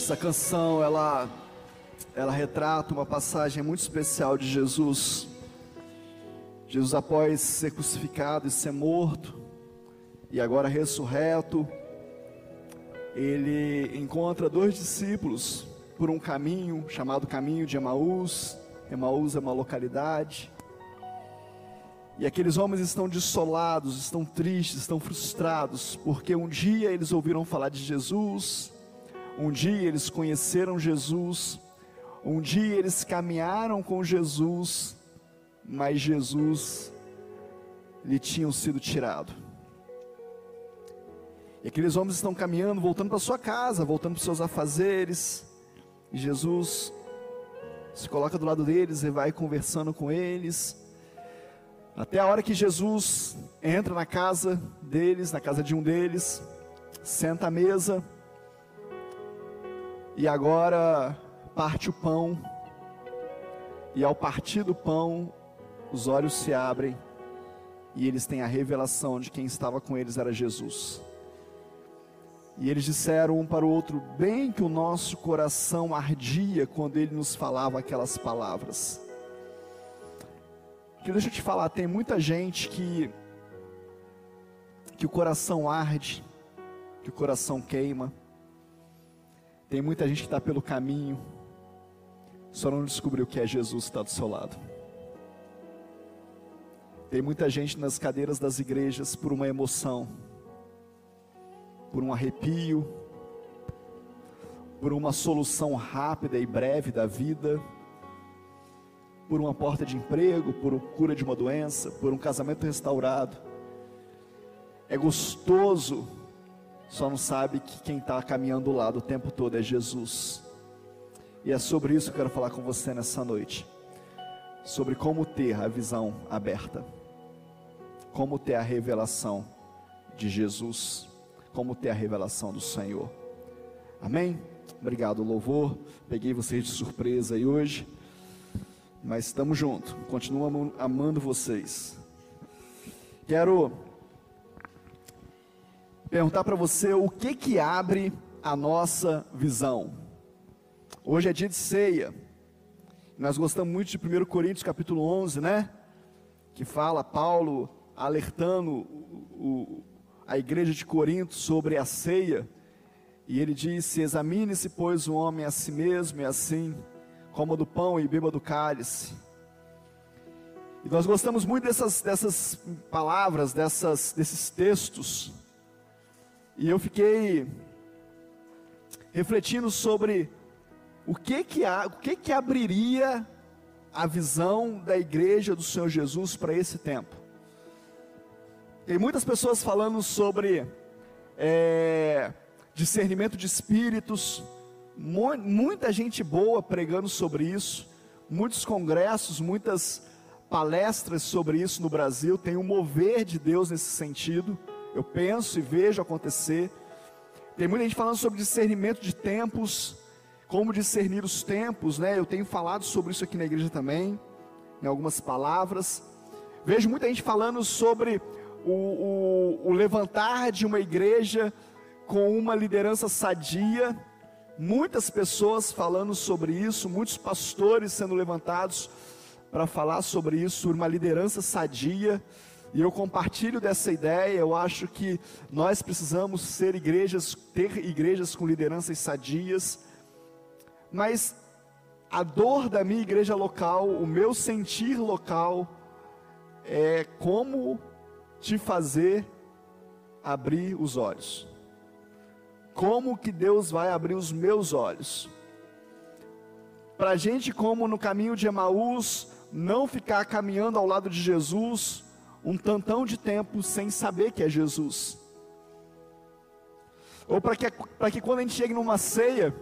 Essa canção, ela, ela retrata uma passagem muito especial de Jesus. Jesus, após ser crucificado e ser morto, e agora ressurreto, ele encontra dois discípulos por um caminho chamado caminho de Emaús. Emaús é uma localidade. E aqueles homens estão dissolados, estão tristes, estão frustrados, porque um dia eles ouviram falar de Jesus, um dia eles conheceram Jesus, um dia eles caminharam com Jesus, mas Jesus lhe tinham sido tirado. E aqueles homens estão caminhando, voltando para sua casa, voltando para os seus afazeres, e Jesus se coloca do lado deles e vai conversando com eles. Até a hora que Jesus entra na casa deles, na casa de um deles, senta à mesa, e agora parte o pão, e ao partir do pão, os olhos se abrem, e eles têm a revelação de quem estava com eles era Jesus. E eles disseram um para o outro, bem que o nosso coração ardia quando ele nos falava aquelas palavras. Que deixa eu te falar, tem muita gente que que o coração arde, que o coração queima, tem muita gente que está pelo caminho, só não descobriu que é Jesus que está do seu lado. Tem muita gente nas cadeiras das igrejas por uma emoção, por um arrepio, por uma solução rápida e breve da vida, por uma porta de emprego, por cura de uma doença, por um casamento restaurado. É gostoso só não sabe que quem está caminhando do lado o tempo todo é Jesus. E é sobre isso que eu quero falar com você nessa noite. Sobre como ter a visão aberta. Como ter a revelação de Jesus. Como ter a revelação do Senhor. Amém? Obrigado, louvor. Peguei vocês de surpresa aí hoje. Mas estamos juntos. Continuo amando vocês. Quero perguntar para você o que que abre a nossa visão. Hoje é dia de ceia. Nós gostamos muito de 1 Coríntios capítulo 11, né? Que fala Paulo alertando o, a igreja de Corinto sobre a ceia. E ele disse: Examine-se, pois, o homem a si mesmo, e assim, coma do pão e beba do cálice. E nós gostamos muito dessas, dessas palavras, dessas, desses textos, e eu fiquei refletindo sobre o que que, o que que abriria a visão da igreja do Senhor Jesus para esse tempo. Tem muitas pessoas falando sobre é, discernimento de espíritos, muita gente boa pregando sobre isso, muitos congressos, muitas palestras sobre isso no Brasil, tem um mover de Deus nesse sentido eu penso e vejo acontecer. Tem muita gente falando sobre discernimento de tempos, como discernir os tempos, né? Eu tenho falado sobre isso aqui na igreja também, em algumas palavras. Vejo muita gente falando sobre o, o, o levantar de uma igreja com uma liderança sadia. Muitas pessoas falando sobre isso, muitos pastores sendo levantados para falar sobre isso, uma liderança sadia. E eu compartilho dessa ideia, eu acho que nós precisamos ser igrejas, ter igrejas com lideranças sadias, mas a dor da minha igreja local, o meu sentir local, é como te fazer abrir os olhos. Como que Deus vai abrir os meus olhos? Para gente, como no caminho de Emaús, não ficar caminhando ao lado de Jesus, um tantão de tempo sem saber que é Jesus. Ou para que, que quando a gente chegue numa ceia,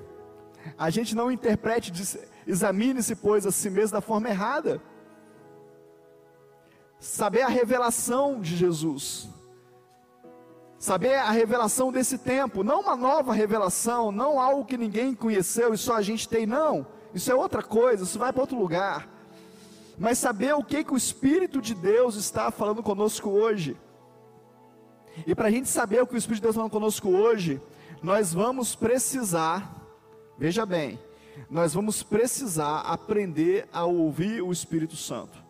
a gente não interprete, examine-se, pois, a si mesmo da forma errada. Saber a revelação de Jesus. Saber a revelação desse tempo, não uma nova revelação, não algo que ninguém conheceu e só a gente tem, não. Isso é outra coisa, isso vai para outro lugar mas saber o que, que o Espírito de Deus está falando conosco hoje. E para a gente saber o que o Espírito de Deus está falando conosco hoje, nós vamos precisar veja bem, nós vamos precisar aprender a ouvir o Espírito Santo.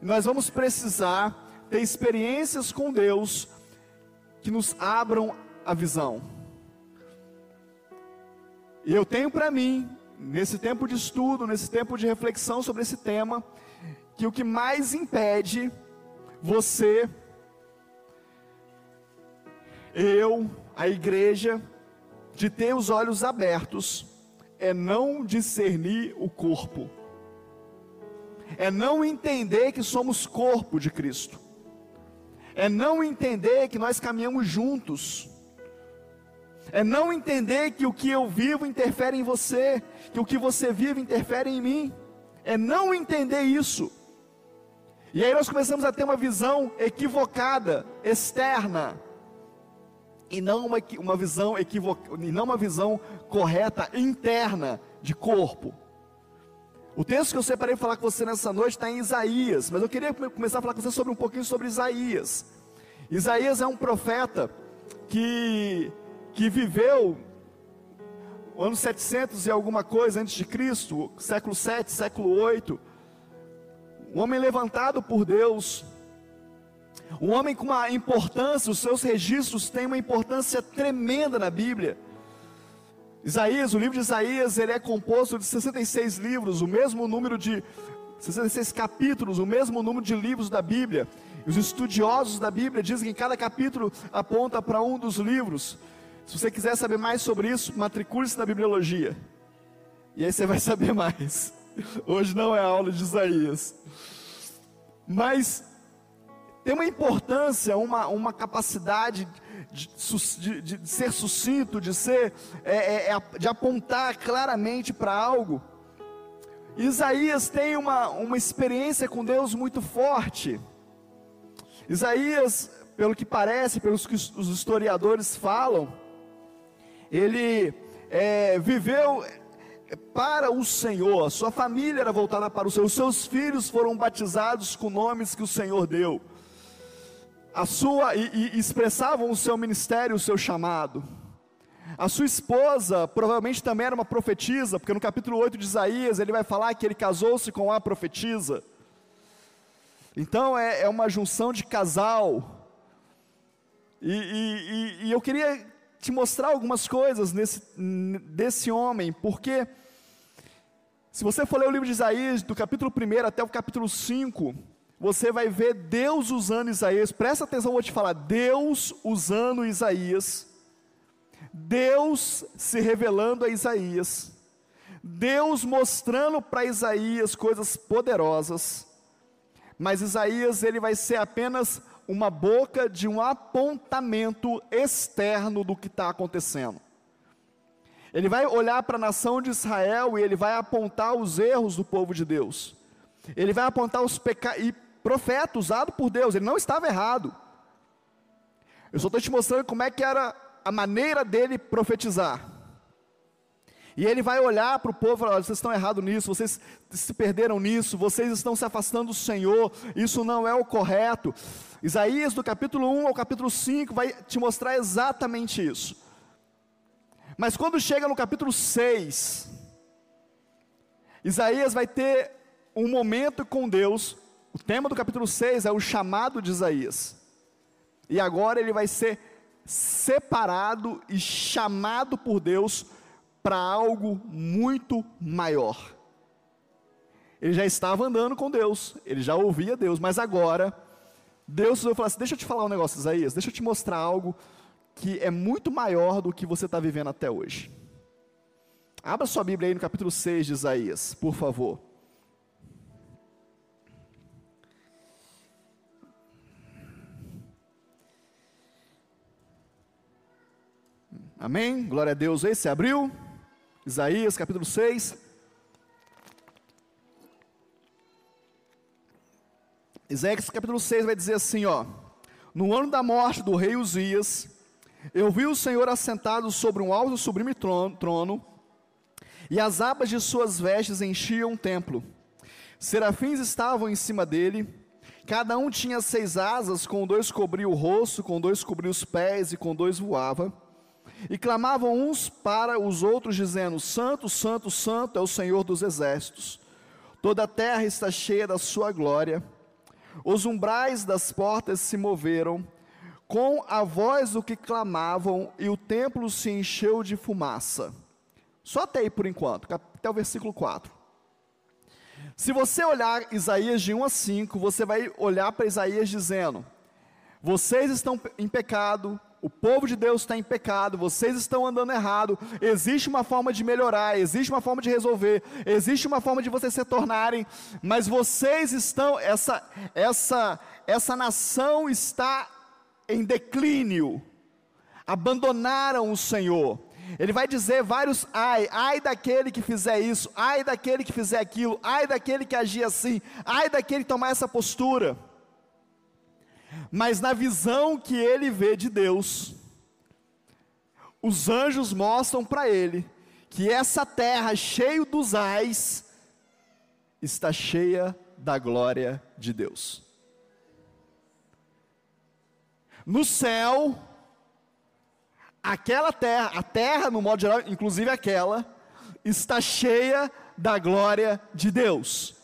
Nós vamos precisar ter experiências com Deus que nos abram a visão. E eu tenho para mim, nesse tempo de estudo, nesse tempo de reflexão sobre esse tema, que o que mais impede você, eu, a igreja, de ter os olhos abertos, é não discernir o corpo, é não entender que somos corpo de Cristo, é não entender que nós caminhamos juntos, é não entender que o que eu vivo interfere em você, que o que você vive interfere em mim, é não entender isso. E aí nós começamos a ter uma visão equivocada, externa, e não uma, uma visão equivocada, e não uma visão correta interna de corpo. O texto que eu separei para falar com você nessa noite está em Isaías, mas eu queria começar a falar com você sobre um pouquinho sobre Isaías. Isaías é um profeta que que viveu ano 700 e alguma coisa antes de Cristo, século 7, século 8. Um homem levantado por Deus, um homem com uma importância, os seus registros têm uma importância tremenda na Bíblia. Isaías, o livro de Isaías, ele é composto de 66 livros, o mesmo número de 66 capítulos, o mesmo número de livros da Bíblia. Os estudiosos da Bíblia dizem que cada capítulo aponta para um dos livros. Se você quiser saber mais sobre isso, matricule-se na bibliologia. E aí você vai saber mais. Hoje não é a aula de Isaías. Mas tem uma importância, uma, uma capacidade de, de, de, ser sucinto, de ser, é, é, é de apontar claramente para algo. Isaías tem uma, uma experiência com Deus muito forte. Isaías, pelo que parece, pelos que os historiadores falam, ele é, viveu para o Senhor, sua família era voltada para o Senhor, os seus filhos foram batizados com nomes que o Senhor deu, a sua, e, e expressavam o seu ministério, o seu chamado. A sua esposa provavelmente também era uma profetisa, porque no capítulo 8 de Isaías ele vai falar que ele casou-se com a profetisa. Então é, é uma junção de casal. E, e, e, eu queria te mostrar algumas coisas nesse, desse homem, porque se você for ler o livro de Isaías, do capítulo 1 até o capítulo 5, você vai ver Deus usando Isaías, presta atenção, eu vou te falar, Deus usando Isaías, Deus se revelando a Isaías, Deus mostrando para Isaías coisas poderosas, mas Isaías ele vai ser apenas uma boca de um apontamento externo do que está acontecendo. Ele vai olhar para a nação de Israel e ele vai apontar os erros do povo de Deus. Ele vai apontar os pecados. E profeta usado por Deus, ele não estava errado. Eu só estou te mostrando como é que era a maneira dele profetizar. E ele vai olhar para o povo e falar: vocês estão errados nisso, vocês se perderam nisso, vocês estão se afastando do Senhor, isso não é o correto. Isaías, do capítulo 1 ao capítulo 5, vai te mostrar exatamente isso. Mas quando chega no capítulo 6, Isaías vai ter um momento com Deus. O tema do capítulo 6 é o chamado de Isaías. E agora ele vai ser separado e chamado por Deus para algo muito maior. Ele já estava andando com Deus, ele já ouvia Deus, mas agora Deus vai falar assim: deixa eu te falar um negócio, Isaías, deixa eu te mostrar algo que é muito maior do que você está vivendo até hoje. Abra sua Bíblia aí no capítulo 6 de Isaías, por favor. Amém? Glória a Deus. Aí, você abriu? Isaías capítulo 6. Isaías capítulo 6 vai dizer assim, ó: No ano da morte do rei Uzias, eu vi o Senhor assentado sobre um alto sublime trono, e as abas de suas vestes enchiam o templo. Serafins estavam em cima dele, cada um tinha seis asas, com dois cobria o rosto, com dois cobria os pés e com dois voava. E clamavam uns para os outros, dizendo: Santo, Santo, Santo é o Senhor dos exércitos. Toda a terra está cheia da sua glória. Os umbrais das portas se moveram, com a voz do que clamavam, e o templo se encheu de fumaça. Só até aí por enquanto, até o versículo 4. Se você olhar Isaías de 1 a 5, você vai olhar para Isaías dizendo: Vocês estão em pecado, o povo de Deus está em pecado, vocês estão andando errado, existe uma forma de melhorar, existe uma forma de resolver, existe uma forma de vocês se tornarem, mas vocês estão, essa, essa, essa nação está em declínio, abandonaram o Senhor. Ele vai dizer vários ai, ai daquele que fizer isso, ai daquele que fizer aquilo, ai daquele que agir assim, ai daquele que tomar essa postura mas na visão que ele vê de Deus, os anjos mostram para ele que essa terra cheia dos ais está cheia da glória de Deus. No céu, aquela terra, a terra no modo geral, inclusive aquela, está cheia da glória de Deus.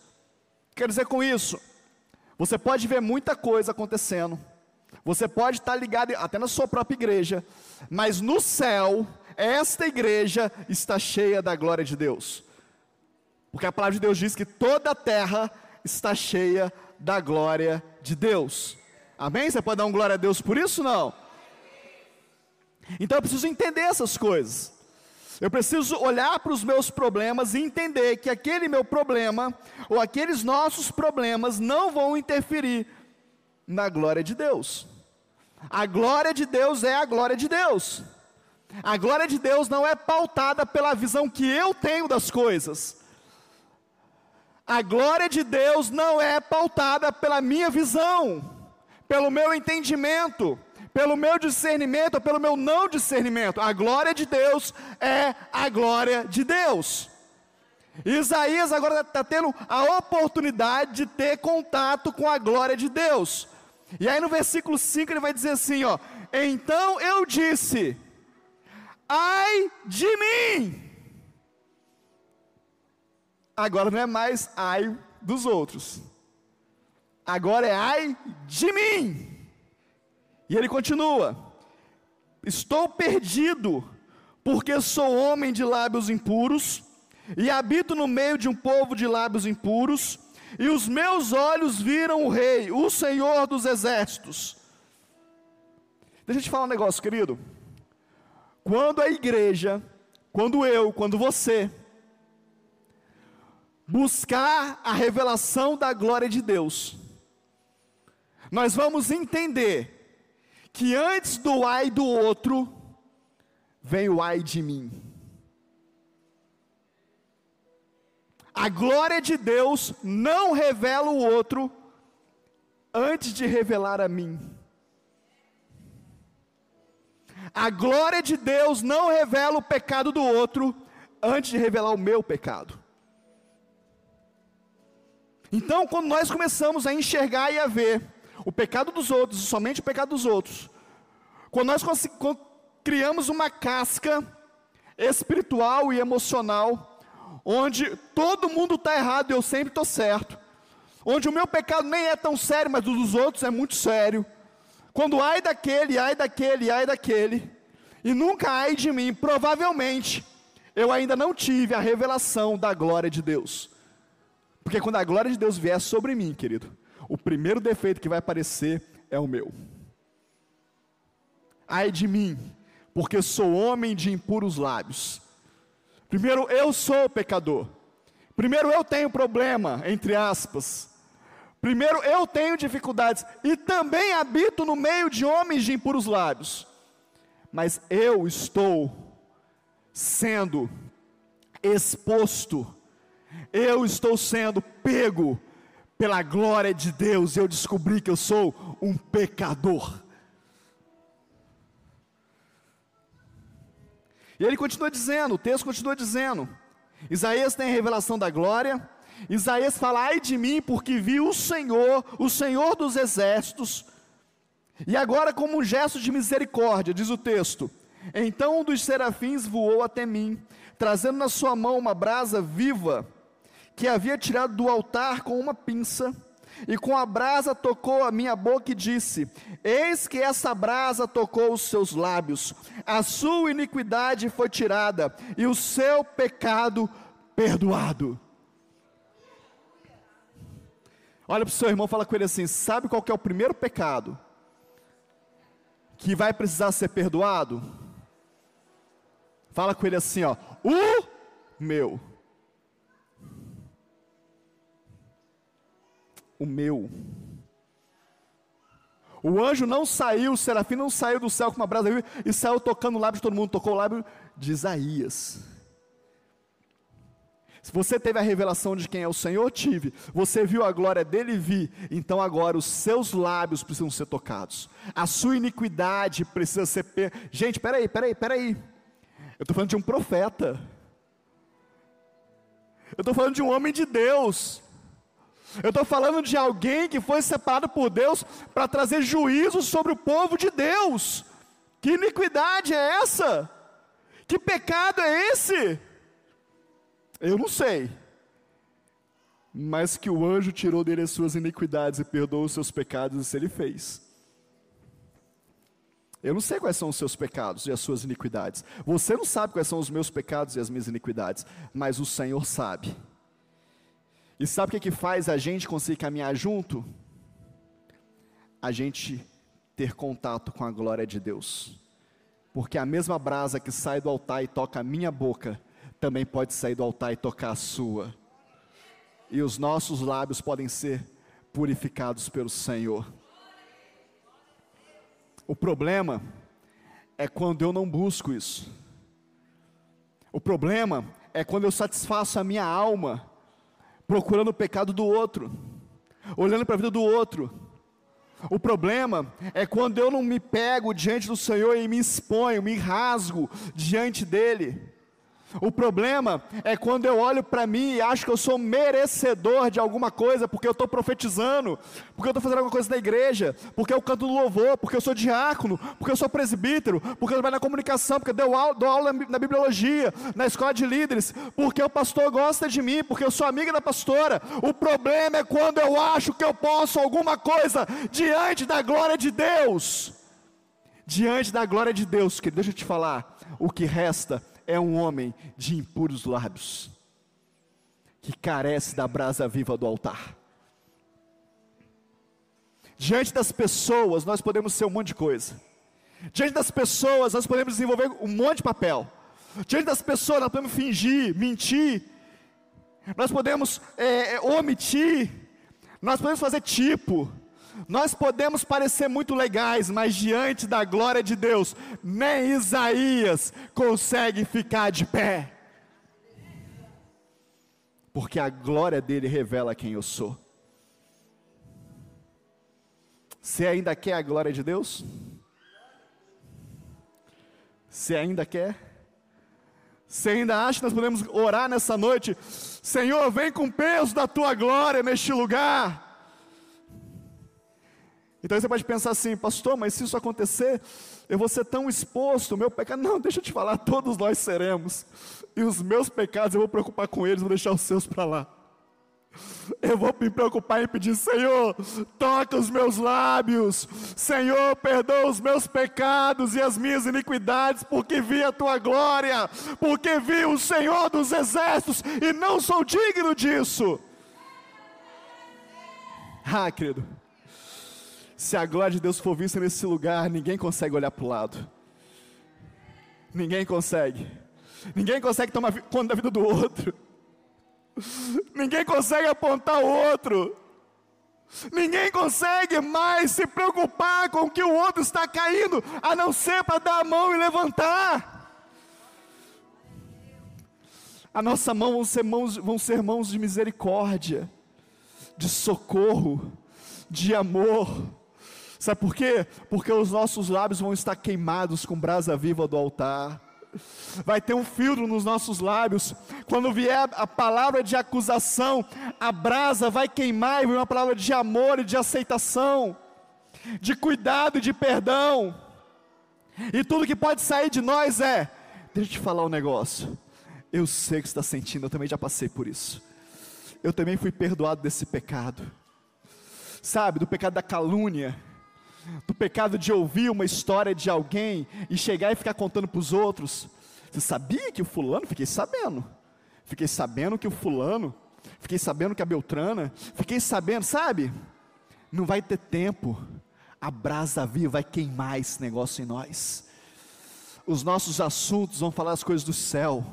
Quer dizer com isso, você pode ver muita coisa acontecendo. Você pode estar ligado até na sua própria igreja, mas no céu, esta igreja está cheia da glória de Deus. Porque a palavra de Deus diz que toda a terra está cheia da glória de Deus. Amém? Você pode dar um glória a Deus por isso? Não? Então eu preciso entender essas coisas. Eu preciso olhar para os meus problemas e entender que aquele meu problema, ou aqueles nossos problemas, não vão interferir na glória de Deus. A glória de Deus é a glória de Deus. A glória de Deus não é pautada pela visão que eu tenho das coisas. A glória de Deus não é pautada pela minha visão, pelo meu entendimento pelo meu discernimento ou pelo meu não discernimento. A glória de Deus é a glória de Deus. Isaías agora está tendo a oportunidade de ter contato com a glória de Deus. E aí no versículo 5 ele vai dizer assim: ó, então eu disse, ai de mim. Agora não é mais ai dos outros, agora é ai de mim. E ele continua: Estou perdido, porque sou homem de lábios impuros, e habito no meio de um povo de lábios impuros, e os meus olhos viram o Rei, o Senhor dos exércitos. Deixa eu te falar um negócio, querido. Quando a igreja, quando eu, quando você, buscar a revelação da glória de Deus, nós vamos entender que antes do ai do outro, vem o ai de mim. A glória de Deus não revela o outro antes de revelar a mim. A glória de Deus não revela o pecado do outro antes de revelar o meu pecado. Então, quando nós começamos a enxergar e a ver o pecado dos outros, somente o pecado dos outros. Quando nós criamos uma casca espiritual e emocional, onde todo mundo está errado e eu sempre estou certo, onde o meu pecado nem é tão sério, mas o dos outros é muito sério. Quando ai daquele, ai daquele, ai daquele, e nunca ai de mim, provavelmente eu ainda não tive a revelação da glória de Deus. Porque quando a glória de Deus vier sobre mim, querido, o primeiro defeito que vai aparecer é o meu. Ai de mim, porque sou homem de impuros lábios. Primeiro, eu sou pecador. Primeiro, eu tenho problema, entre aspas. Primeiro, eu tenho dificuldades e também habito no meio de homens de impuros lábios. Mas eu estou sendo exposto, eu estou sendo pego pela glória de Deus, eu descobri que eu sou um pecador. E ele continua dizendo, o texto continua dizendo, Isaías tem a revelação da glória, Isaías fala, ai de mim, porque vi o Senhor, o Senhor dos exércitos, e agora como um gesto de misericórdia, diz o texto, Então um dos serafins voou até mim, trazendo na sua mão uma brasa viva, que havia tirado do altar com uma pinça, e com a brasa tocou a minha boca e disse: Eis que essa brasa tocou os seus lábios, a sua iniquidade foi tirada, e o seu pecado perdoado. Olha para o seu irmão, fala com ele assim: sabe qual é o primeiro pecado que vai precisar ser perdoado? Fala com ele assim, ó, o meu. O meu. O anjo não saiu, o serafim não saiu do céu com uma brasa e saiu tocando o lábio de todo mundo, tocou o lábio de Isaías. Se você teve a revelação de quem é o Senhor, tive. Você viu a glória dele, vi. Então agora os seus lábios precisam ser tocados. A sua iniquidade precisa ser. Gente, peraí, peraí, peraí. Eu estou falando de um profeta. Eu estou falando de um homem de Deus. Eu estou falando de alguém que foi separado por Deus para trazer juízo sobre o povo de Deus. Que iniquidade é essa? Que pecado é esse? Eu não sei. Mas que o anjo tirou dele as suas iniquidades e perdoou os seus pecados, isso ele fez. Eu não sei quais são os seus pecados e as suas iniquidades. Você não sabe quais são os meus pecados e as minhas iniquidades, mas o Senhor sabe. E sabe o que, que faz a gente conseguir caminhar junto? A gente ter contato com a glória de Deus. Porque a mesma brasa que sai do altar e toca a minha boca, também pode sair do altar e tocar a sua. E os nossos lábios podem ser purificados pelo Senhor. O problema é quando eu não busco isso. O problema é quando eu satisfaço a minha alma procurando o pecado do outro, olhando para a vida do outro. O problema é quando eu não me pego diante do Senhor e me exponho, me rasgo diante dele. O problema é quando eu olho para mim e acho que eu sou merecedor de alguma coisa, porque eu estou profetizando, porque eu estou fazendo alguma coisa na igreja, porque eu canto louvor, porque eu sou diácono, porque eu sou presbítero, porque eu trabalho na comunicação, porque eu dou aula, dou aula na bibliologia, na escola de líderes, porque o pastor gosta de mim, porque eu sou amiga da pastora. O problema é quando eu acho que eu posso alguma coisa diante da glória de Deus. Diante da glória de Deus, que deixa eu te falar, o que resta é um homem de impuros lábios, que carece da brasa viva do altar. Diante das pessoas, nós podemos ser um monte de coisa. Diante das pessoas, nós podemos desenvolver um monte de papel. Diante das pessoas, nós podemos fingir, mentir. Nós podemos é, é omitir. Nós podemos fazer tipo. Nós podemos parecer muito legais, mas diante da glória de Deus, nem Isaías consegue ficar de pé. Porque a glória dele revela quem eu sou. Você ainda quer a glória de Deus? Você ainda quer? Você ainda acha que nós podemos orar nessa noite? Senhor, vem com o peso da tua glória neste lugar. Então você pode pensar assim, pastor, mas se isso acontecer, eu vou ser tão exposto, o meu pecado. Não, deixa eu te falar, todos nós seremos. E os meus pecados eu vou preocupar com eles, vou deixar os seus para lá. Eu vou me preocupar em pedir, Senhor, toca os meus lábios, Senhor, perdoa os meus pecados e as minhas iniquidades, porque vi a tua glória, porque vi o Senhor dos exércitos e não sou digno disso. Ah, querido, se a glória de Deus for vista nesse lugar, ninguém consegue olhar para o lado. Ninguém consegue. Ninguém consegue tomar conta da vida do outro. Ninguém consegue apontar o outro. Ninguém consegue mais se preocupar com o que o outro está caindo, a não ser para dar a mão e levantar. A nossa mão vão ser mãos, vão ser mãos de misericórdia, de socorro, de amor Sabe por quê? Porque os nossos lábios vão estar queimados com brasa viva do altar. Vai ter um filtro nos nossos lábios. Quando vier a palavra de acusação, a brasa vai queimar e vem uma palavra de amor e de aceitação, de cuidado e de perdão. E tudo que pode sair de nós é: deixa eu te falar um negócio. Eu sei o que você está sentindo, eu também já passei por isso. Eu também fui perdoado desse pecado. Sabe, do pecado da calúnia, do pecado de ouvir uma história de alguém e chegar e ficar contando para os outros. Você sabia que o fulano? Fiquei sabendo. Fiquei sabendo que o fulano. Fiquei sabendo que a Beltrana. Fiquei sabendo, sabe? Não vai ter tempo. A brasa viva vai queimar esse negócio em nós. Os nossos assuntos vão falar as coisas do céu.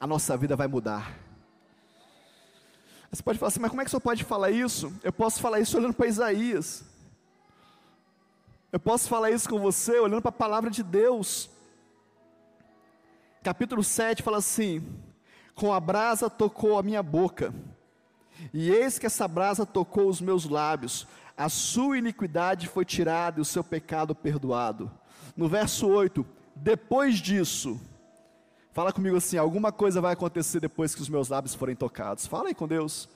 A nossa vida vai mudar. Você pode falar assim, mas como é que você pode falar isso? Eu posso falar isso olhando para Isaías. Eu posso falar isso com você olhando para a palavra de Deus. Capítulo 7 fala assim: Com a brasa tocou a minha boca, e eis que essa brasa tocou os meus lábios, a sua iniquidade foi tirada e o seu pecado perdoado. No verso 8: Depois disso, fala comigo assim: alguma coisa vai acontecer depois que os meus lábios forem tocados. Fala aí com Deus.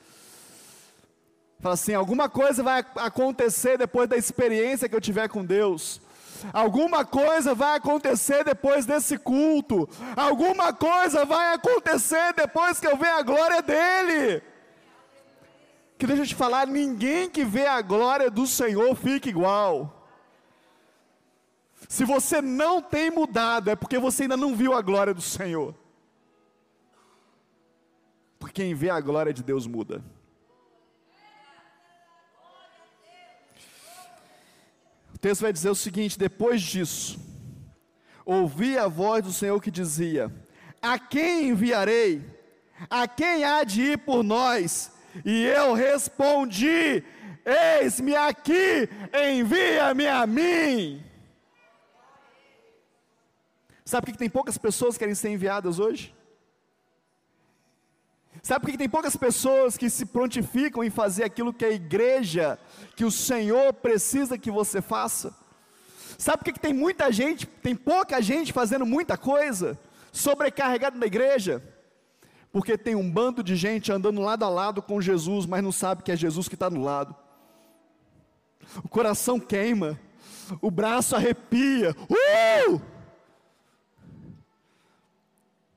Fala assim: alguma coisa vai acontecer depois da experiência que eu tiver com Deus. Alguma coisa vai acontecer depois desse culto. Alguma coisa vai acontecer depois que eu ver a glória dele. Que deixa eu te falar, ninguém que vê a glória do Senhor fica igual. Se você não tem mudado, é porque você ainda não viu a glória do Senhor. Porque quem vê a glória de Deus muda. Texto vai dizer o seguinte: depois disso, ouvi a voz do Senhor que dizia: A quem enviarei? A quem há de ir por nós? E eu respondi: Eis-me aqui, envia-me a mim. Sabe por que tem poucas pessoas que querem ser enviadas hoje? Sabe por que tem poucas pessoas que se prontificam em fazer aquilo que a igreja, que o Senhor precisa que você faça? Sabe por que tem muita gente, tem pouca gente fazendo muita coisa, sobrecarregada na igreja? Porque tem um bando de gente andando lado a lado com Jesus, mas não sabe que é Jesus que está no lado. O coração queima, o braço arrepia, uh!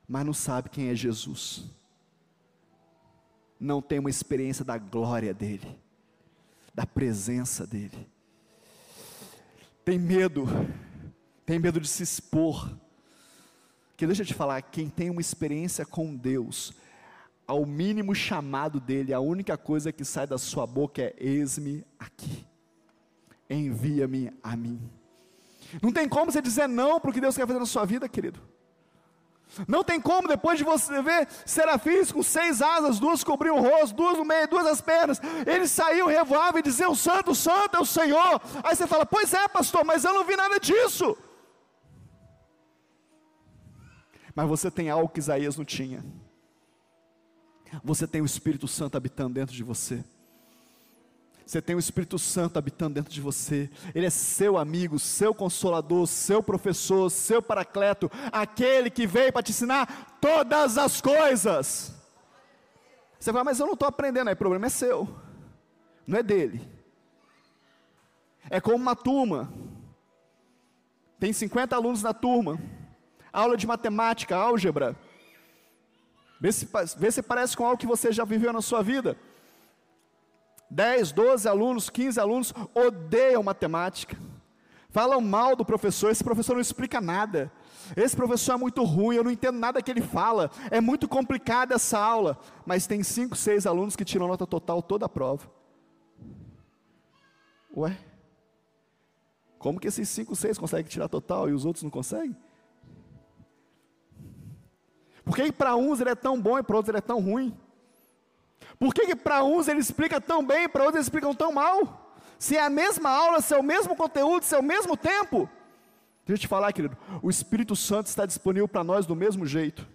mas não sabe quem é Jesus não tem uma experiência da glória dEle, da presença dEle. Tem medo, tem medo de se expor. Que deixa eu te falar, quem tem uma experiência com Deus, ao mínimo chamado dele, a única coisa que sai da sua boca é: eis-me aqui, envia-me a mim. Não tem como você dizer não para o que Deus quer fazer na sua vida, querido. Não tem como, depois de você ver serafins com seis asas, duas cobriam o rosto, duas no meio, duas as pernas, eles saíam, revoavam e diziam: Santo, Santo é o Senhor. Aí você fala: Pois é, pastor, mas eu não vi nada disso. Mas você tem algo que Isaías não tinha. Você tem o Espírito Santo habitando dentro de você. Você tem o Espírito Santo habitando dentro de você. Ele é seu amigo, seu consolador, seu professor, seu paracleto, aquele que veio para te ensinar todas as coisas. Você fala, mas eu não estou aprendendo, aí o problema é seu, não é dele. É como uma turma, tem 50 alunos na turma, aula de matemática, álgebra. Vê se, vê se parece com algo que você já viveu na sua vida. 10, 12 alunos, 15 alunos odeiam matemática. Falam mal do professor, esse professor não explica nada. Esse professor é muito ruim, eu não entendo nada que ele fala. É muito complicada essa aula. Mas tem 5, 6 alunos que tiram nota total toda a prova. Ué? Como que esses 5, 6 conseguem tirar total e os outros não conseguem? Por que para uns ele é tão bom e para outros ele é tão ruim? Por que, que para uns ele explica tão bem para outros eles explicam tão mal? Se é a mesma aula, se é o mesmo conteúdo, se é o mesmo tempo. Deixa eu te falar, querido, o Espírito Santo está disponível para nós do mesmo jeito.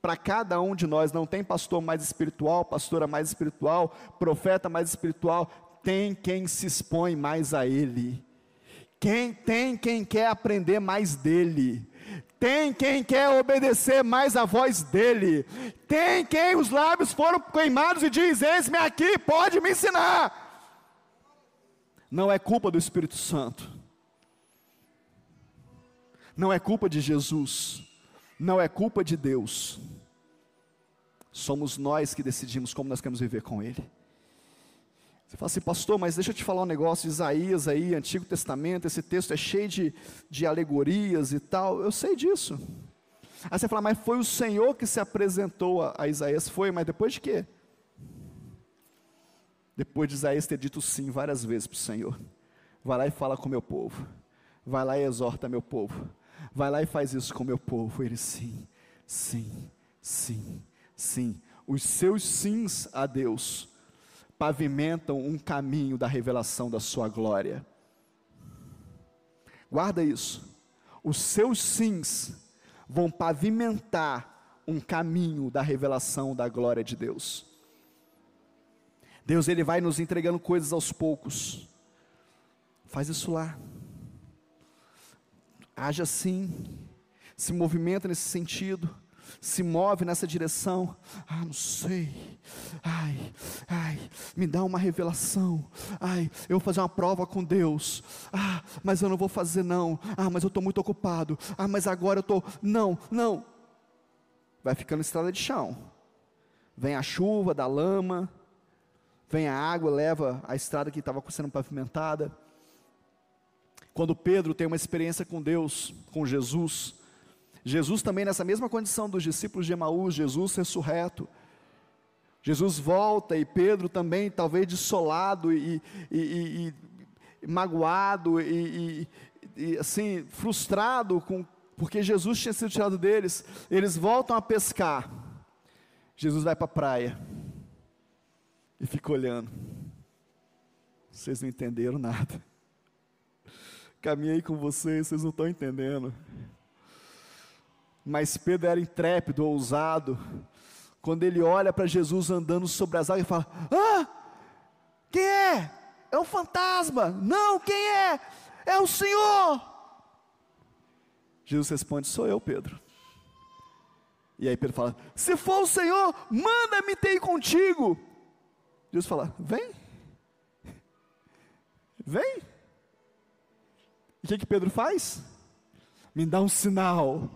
Para cada um de nós, não tem pastor mais espiritual, pastora mais espiritual, profeta mais espiritual, tem quem se expõe mais a Ele. Quem tem quem quer aprender mais dele. Tem quem quer obedecer mais a voz dele. Tem quem os lábios foram queimados e diz: Eis-me aqui, pode me ensinar. Não é culpa do Espírito Santo. Não é culpa de Jesus, não é culpa de Deus. Somos nós que decidimos como nós queremos viver com Ele. Você fala assim, pastor, mas deixa eu te falar um negócio, Isaías aí, Antigo Testamento, esse texto é cheio de, de alegorias e tal. Eu sei disso. Aí você fala, mas foi o Senhor que se apresentou a, a Isaías. Foi, mas depois de quê? Depois de Isaías ter dito sim várias vezes para o Senhor. Vai lá e fala com meu povo. Vai lá e exorta meu povo. Vai lá e faz isso com meu povo. Ele sim, sim, sim, sim. Os seus sims a Deus pavimentam um caminho da revelação da sua glória. Guarda isso. Os seus sims vão pavimentar um caminho da revelação da glória de Deus. Deus ele vai nos entregando coisas aos poucos. Faz isso lá. Haja assim. Se movimenta nesse sentido se move nessa direção. Ah, não sei. Ai, ai, me dá uma revelação. Ai, eu vou fazer uma prova com Deus. Ah, mas eu não vou fazer não. Ah, mas eu estou muito ocupado. Ah, mas agora eu estou. Não, não. Vai ficando estrada de chão. Vem a chuva, da lama. Vem a água, leva a estrada que estava sendo pavimentada. Quando Pedro tem uma experiência com Deus, com Jesus, Jesus também nessa mesma condição dos discípulos de Emaús, Jesus ressurreto. Jesus volta e Pedro também, talvez dissolado e, e, e, e magoado e, assim frustrado com porque Jesus tinha sido tirado deles. Eles voltam a pescar. Jesus vai para a praia e fica olhando. Vocês não entenderam nada. Caminhei com vocês, vocês não estão entendendo. Mas Pedro era intrépido, ousado. Quando ele olha para Jesus andando sobre as águas, ele fala: Ah, quem é? É um fantasma. Não, quem é? É o Senhor. Jesus responde: Sou eu, Pedro. E aí Pedro fala: Se for o Senhor, manda-me ter contigo. Jesus fala: Vem, vem. E o que, que Pedro faz? Me dá um sinal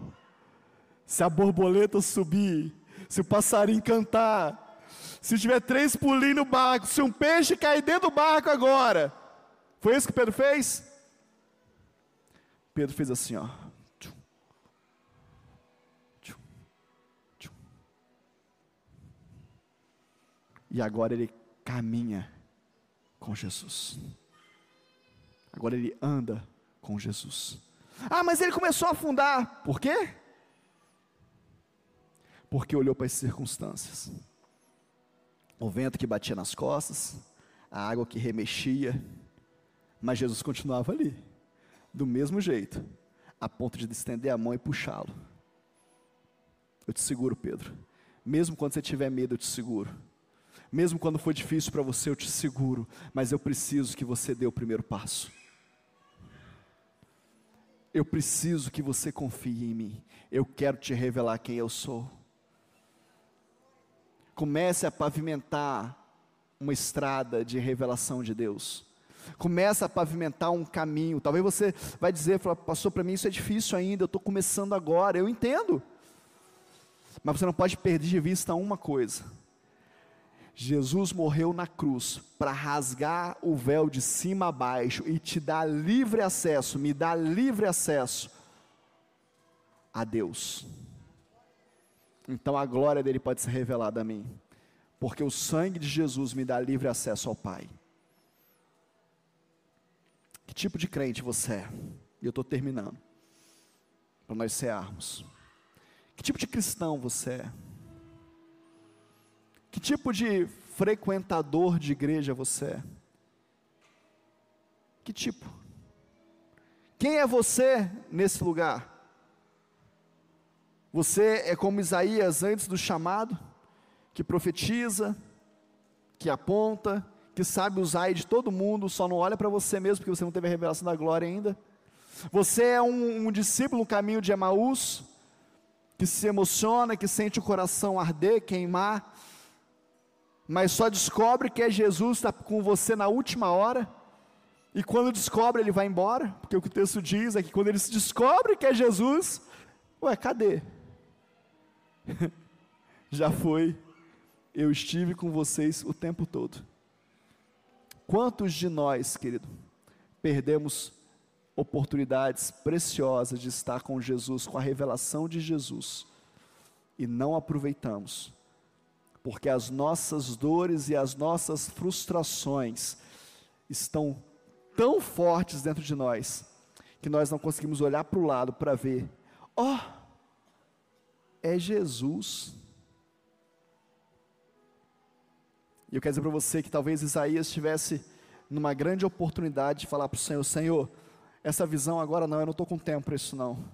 se a borboleta subir, se o passarinho cantar, se tiver três pulinhos no barco, se um peixe cair dentro do barco agora. Foi isso que Pedro fez? Pedro fez assim, ó. E agora ele caminha com Jesus. Agora ele anda com Jesus. Ah, mas ele começou a afundar. Por quê? Porque olhou para as circunstâncias. O vento que batia nas costas, a água que remexia, mas Jesus continuava ali, do mesmo jeito, a ponto de estender a mão e puxá-lo. Eu te seguro, Pedro. Mesmo quando você tiver medo, eu te seguro. Mesmo quando for difícil para você, eu te seguro. Mas eu preciso que você dê o primeiro passo. Eu preciso que você confie em mim. Eu quero te revelar quem eu sou comece a pavimentar uma estrada de revelação de Deus. Comece a pavimentar um caminho. Talvez você vai dizer, passou para mim isso é difícil ainda, eu estou começando agora. Eu entendo. Mas você não pode perder de vista uma coisa. Jesus morreu na cruz para rasgar o véu de cima a baixo e te dar livre acesso, me dar livre acesso a Deus então a glória dele pode ser revelada a mim, porque o sangue de Jesus me dá livre acesso ao Pai. Que tipo de crente você é? E eu estou terminando, para nós cearmos. Que tipo de cristão você é? Que tipo de frequentador de igreja você é? Que tipo? Quem é você nesse lugar? Você é como Isaías antes do chamado, que profetiza, que aponta, que sabe usar de todo mundo, só não olha para você mesmo porque você não teve a revelação da glória ainda. Você é um, um discípulo no caminho de Emaús, que se emociona, que sente o coração arder, queimar, mas só descobre que é Jesus está com você na última hora. E quando descobre, ele vai embora, porque o que o texto diz é que quando ele se descobre que é Jesus, ué, cadê? Já foi, eu estive com vocês o tempo todo. Quantos de nós, querido, perdemos oportunidades preciosas de estar com Jesus, com a revelação de Jesus, e não aproveitamos, porque as nossas dores e as nossas frustrações estão tão fortes dentro de nós, que nós não conseguimos olhar para o lado para ver, ó, oh, é Jesus. E eu quero dizer para você que talvez Isaías estivesse numa grande oportunidade de falar para o Senhor: Senhor, essa visão agora não, eu não estou com tempo para isso não.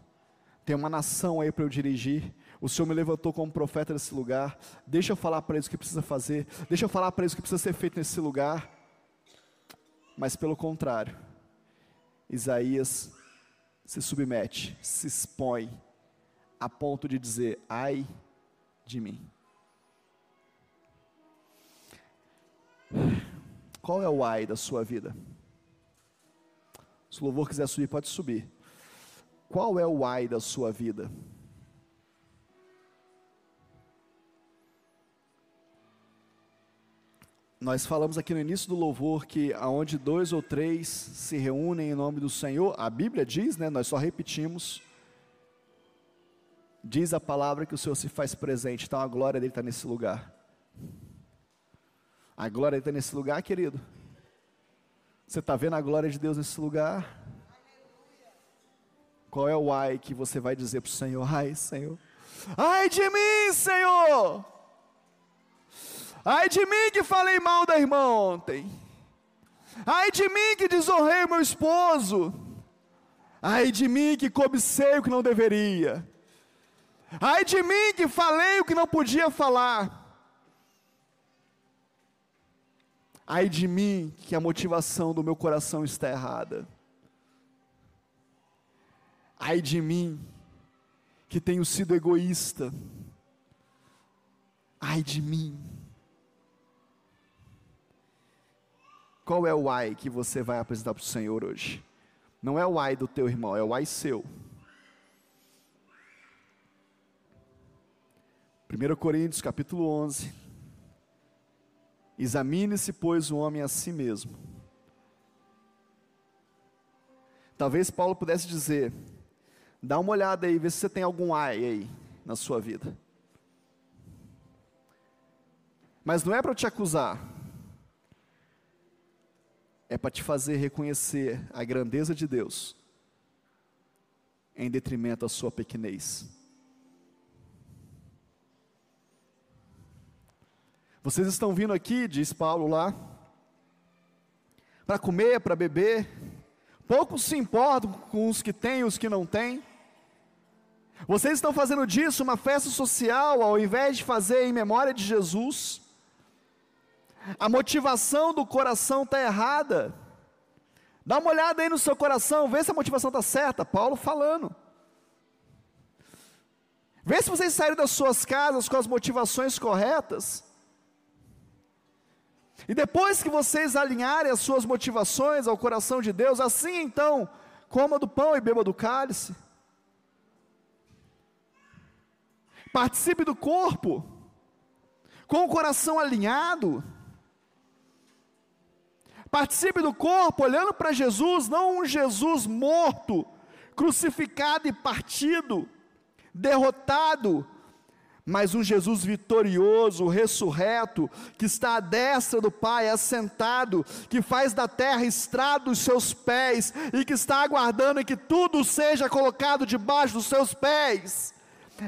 Tem uma nação aí para eu dirigir. O Senhor me levantou como profeta nesse lugar. Deixa eu falar para eles o que precisa fazer. Deixa eu falar para eles o que precisa ser feito nesse lugar. Mas pelo contrário, Isaías se submete, se expõe, a ponto de dizer: ai de mim. Qual é o ai da sua vida? Se o louvor quiser subir, pode subir. Qual é o ai da sua vida? Nós falamos aqui no início do louvor que aonde dois ou três se reúnem em nome do Senhor, a Bíblia diz, né? Nós só repetimos. Diz a palavra que o Senhor se faz presente, então a glória dele está nesse lugar. A glória está nesse lugar, querido. Você está vendo a glória de Deus nesse lugar? Qual é o ai que você vai dizer para o Senhor? Ai, Senhor. Ai de mim, Senhor. Ai de mim que falei mal da irmã ontem. Ai de mim que desonrei o meu esposo. Ai de mim que cobicei o que não deveria. Ai de mim que falei o que não podia falar. Ai de mim que a motivação do meu coração está errada. Ai de mim que tenho sido egoísta. Ai de mim. Qual é o ai que você vai apresentar para o Senhor hoje? Não é o ai do teu irmão, é o ai seu. 1 Coríntios capítulo 11 Examine-se, pois, o homem a si mesmo. Talvez Paulo pudesse dizer: dá uma olhada aí, vê se você tem algum ai aí na sua vida. Mas não é para te acusar, é para te fazer reconhecer a grandeza de Deus, em detrimento da sua pequenez. Vocês estão vindo aqui, diz Paulo lá, para comer, para beber. Poucos se importam com os que têm e os que não têm. Vocês estão fazendo disso uma festa social, ao invés de fazer em memória de Jesus. A motivação do coração está errada. Dá uma olhada aí no seu coração, vê se a motivação está certa. Paulo falando. Vê se vocês saíram das suas casas com as motivações corretas. E depois que vocês alinharem as suas motivações ao coração de Deus, assim então, coma do pão e beba do cálice. Participe do corpo, com o coração alinhado. Participe do corpo olhando para Jesus, não um Jesus morto, crucificado e partido, derrotado, mas um Jesus vitorioso, ressurreto, que está à destra do Pai, assentado, que faz da terra estrado os seus pés e que está aguardando que tudo seja colocado debaixo dos seus pés.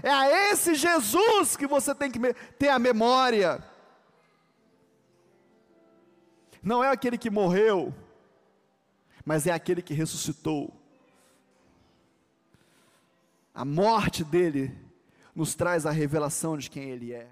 É a esse Jesus que você tem que ter a memória. Não é aquele que morreu, mas é aquele que ressuscitou. A morte dele nos traz a revelação de quem Ele é.